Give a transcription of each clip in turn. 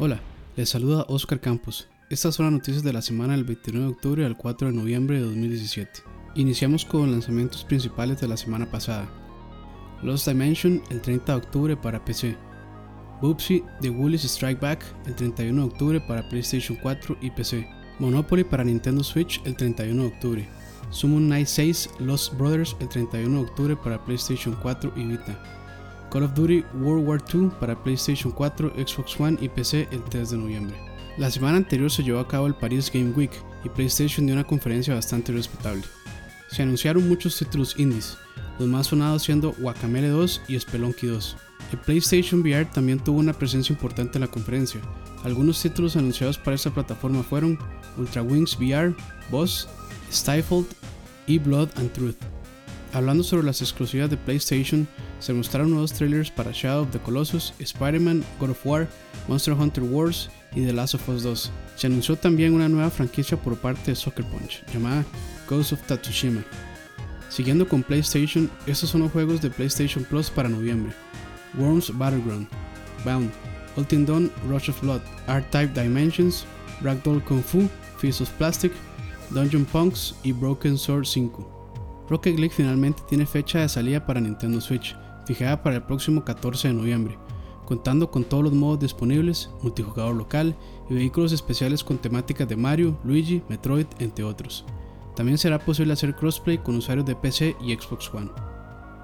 Hola, les saluda Oscar Campos. Estas son las noticias de la semana del 29 de octubre al 4 de noviembre de 2017. Iniciamos con lanzamientos principales de la semana pasada. Lost Dimension el 30 de octubre para PC. Boopsy The Woolies Strike Back el 31 de octubre para PlayStation 4 y PC. Monopoly para Nintendo Switch el 31 de octubre. Summon Night 6 Lost Brothers el 31 de octubre para PlayStation 4 y Vita. Call of Duty World War II para PlayStation 4, Xbox One y PC el 3 de noviembre. La semana anterior se llevó a cabo el Paris Game Week y PlayStation dio una conferencia bastante respetable. Se anunciaron muchos títulos indies, los más sonados siendo Guacamele 2 y Spelunky 2. El PlayStation VR también tuvo una presencia importante en la conferencia. Algunos títulos anunciados para esta plataforma fueron Ultra Wings VR, Boss, Stifled y Blood and Truth. Hablando sobre las exclusivas de PlayStation, se mostraron nuevos trailers para Shadow of the Colossus, Spider-Man, God of War, Monster Hunter Wars y The Last of Us 2. Se anunció también una nueva franquicia por parte de Soccer Punch, llamada Ghost of Tatsushima. Siguiendo con PlayStation, estos son los juegos de PlayStation Plus para noviembre. Worms Battleground, Bound, Ultimate Dawn Rush of Blood, R-Type Dimensions, Ragdoll Kung Fu, Feast of Plastic, Dungeon Punks y Broken Sword 5. Rocket League finalmente tiene fecha de salida para Nintendo Switch, fijada para el próximo 14 de noviembre, contando con todos los modos disponibles, multijugador local y vehículos especiales con temáticas de Mario, Luigi, Metroid, entre otros. También será posible hacer crossplay con usuarios de PC y Xbox One.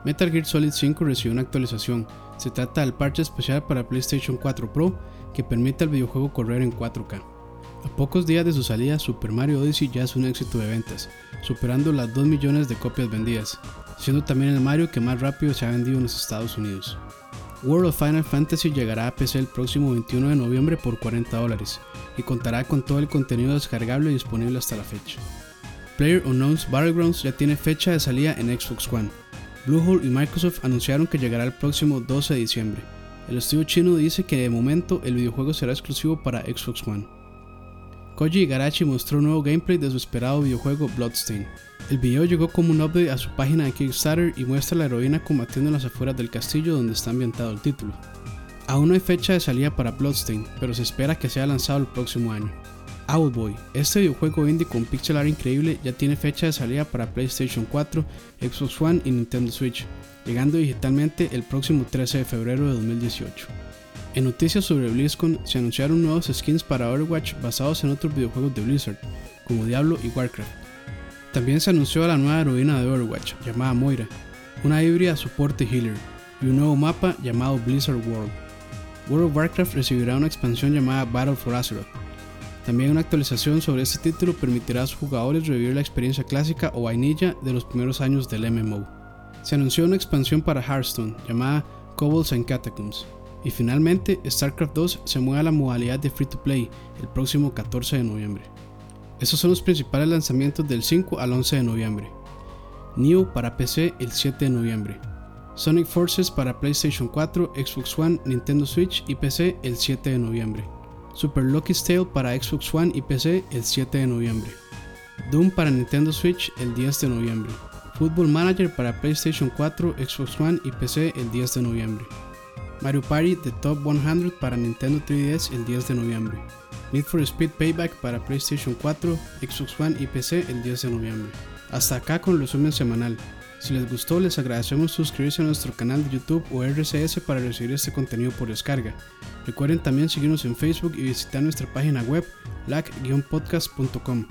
Metal Gear Solid 5 recibió una actualización. Se trata del parche especial para PlayStation 4 Pro que permite al videojuego correr en 4K. A pocos días de su salida, Super Mario Odyssey ya es un éxito de ventas, superando las 2 millones de copias vendidas, siendo también el Mario que más rápido se ha vendido en los Estados Unidos. World of Final Fantasy llegará a PC el próximo 21 de noviembre por 40 dólares y contará con todo el contenido descargable disponible hasta la fecha. Player Unknown's Battlegrounds ya tiene fecha de salida en Xbox One. Bluehole y Microsoft anunciaron que llegará el próximo 12 de diciembre. El estudio chino dice que de momento el videojuego será exclusivo para Xbox One. Koji Igarashi mostró un nuevo gameplay de su esperado videojuego Bloodstain. El video llegó como un update a su página de Kickstarter y muestra a la heroína combatiendo en las afueras del castillo donde está ambientado el título. Aún no hay fecha de salida para Bloodstain, pero se espera que sea lanzado el próximo año. Owlboy, este videojuego indie con pixel art increíble ya tiene fecha de salida para PlayStation 4, Xbox One y Nintendo Switch, llegando digitalmente el próximo 13 de febrero de 2018. En noticias sobre BlizzCon se anunciaron nuevos skins para Overwatch basados en otros videojuegos de Blizzard, como Diablo y Warcraft. También se anunció la nueva heroína de Overwatch, llamada Moira, una híbrida soporte healer, y un nuevo mapa llamado Blizzard World. World of Warcraft recibirá una expansión llamada Battle for Azeroth. También una actualización sobre este título permitirá a sus jugadores revivir la experiencia clásica o vainilla de los primeros años del MMO. Se anunció una expansión para Hearthstone llamada Kobolds and Catacombs, y finalmente, StarCraft 2 se mueve a la modalidad de free to play el próximo 14 de noviembre. Estos son los principales lanzamientos del 5 al 11 de noviembre. Neo para PC el 7 de noviembre. Sonic Forces para PlayStation 4, Xbox One, Nintendo Switch y PC el 7 de noviembre. Super Lucky's Tale para Xbox One y PC el 7 de noviembre. Doom para Nintendo Switch el 10 de noviembre. Football Manager para PlayStation 4, Xbox One y PC el 10 de noviembre. Mario Party The Top 100 para Nintendo 3DS el 10 de noviembre. Need for Speed Payback para PlayStation 4, Xbox One y PC el 10 de noviembre. Hasta acá con el resumen semanal. Si les gustó, les agradecemos suscribirse a nuestro canal de YouTube o RCS para recibir este contenido por descarga. Recuerden también seguirnos en Facebook y visitar nuestra página web lac-podcast.com.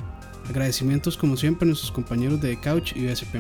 Agradecimientos como siempre a nuestros compañeros de Couch y BSP+.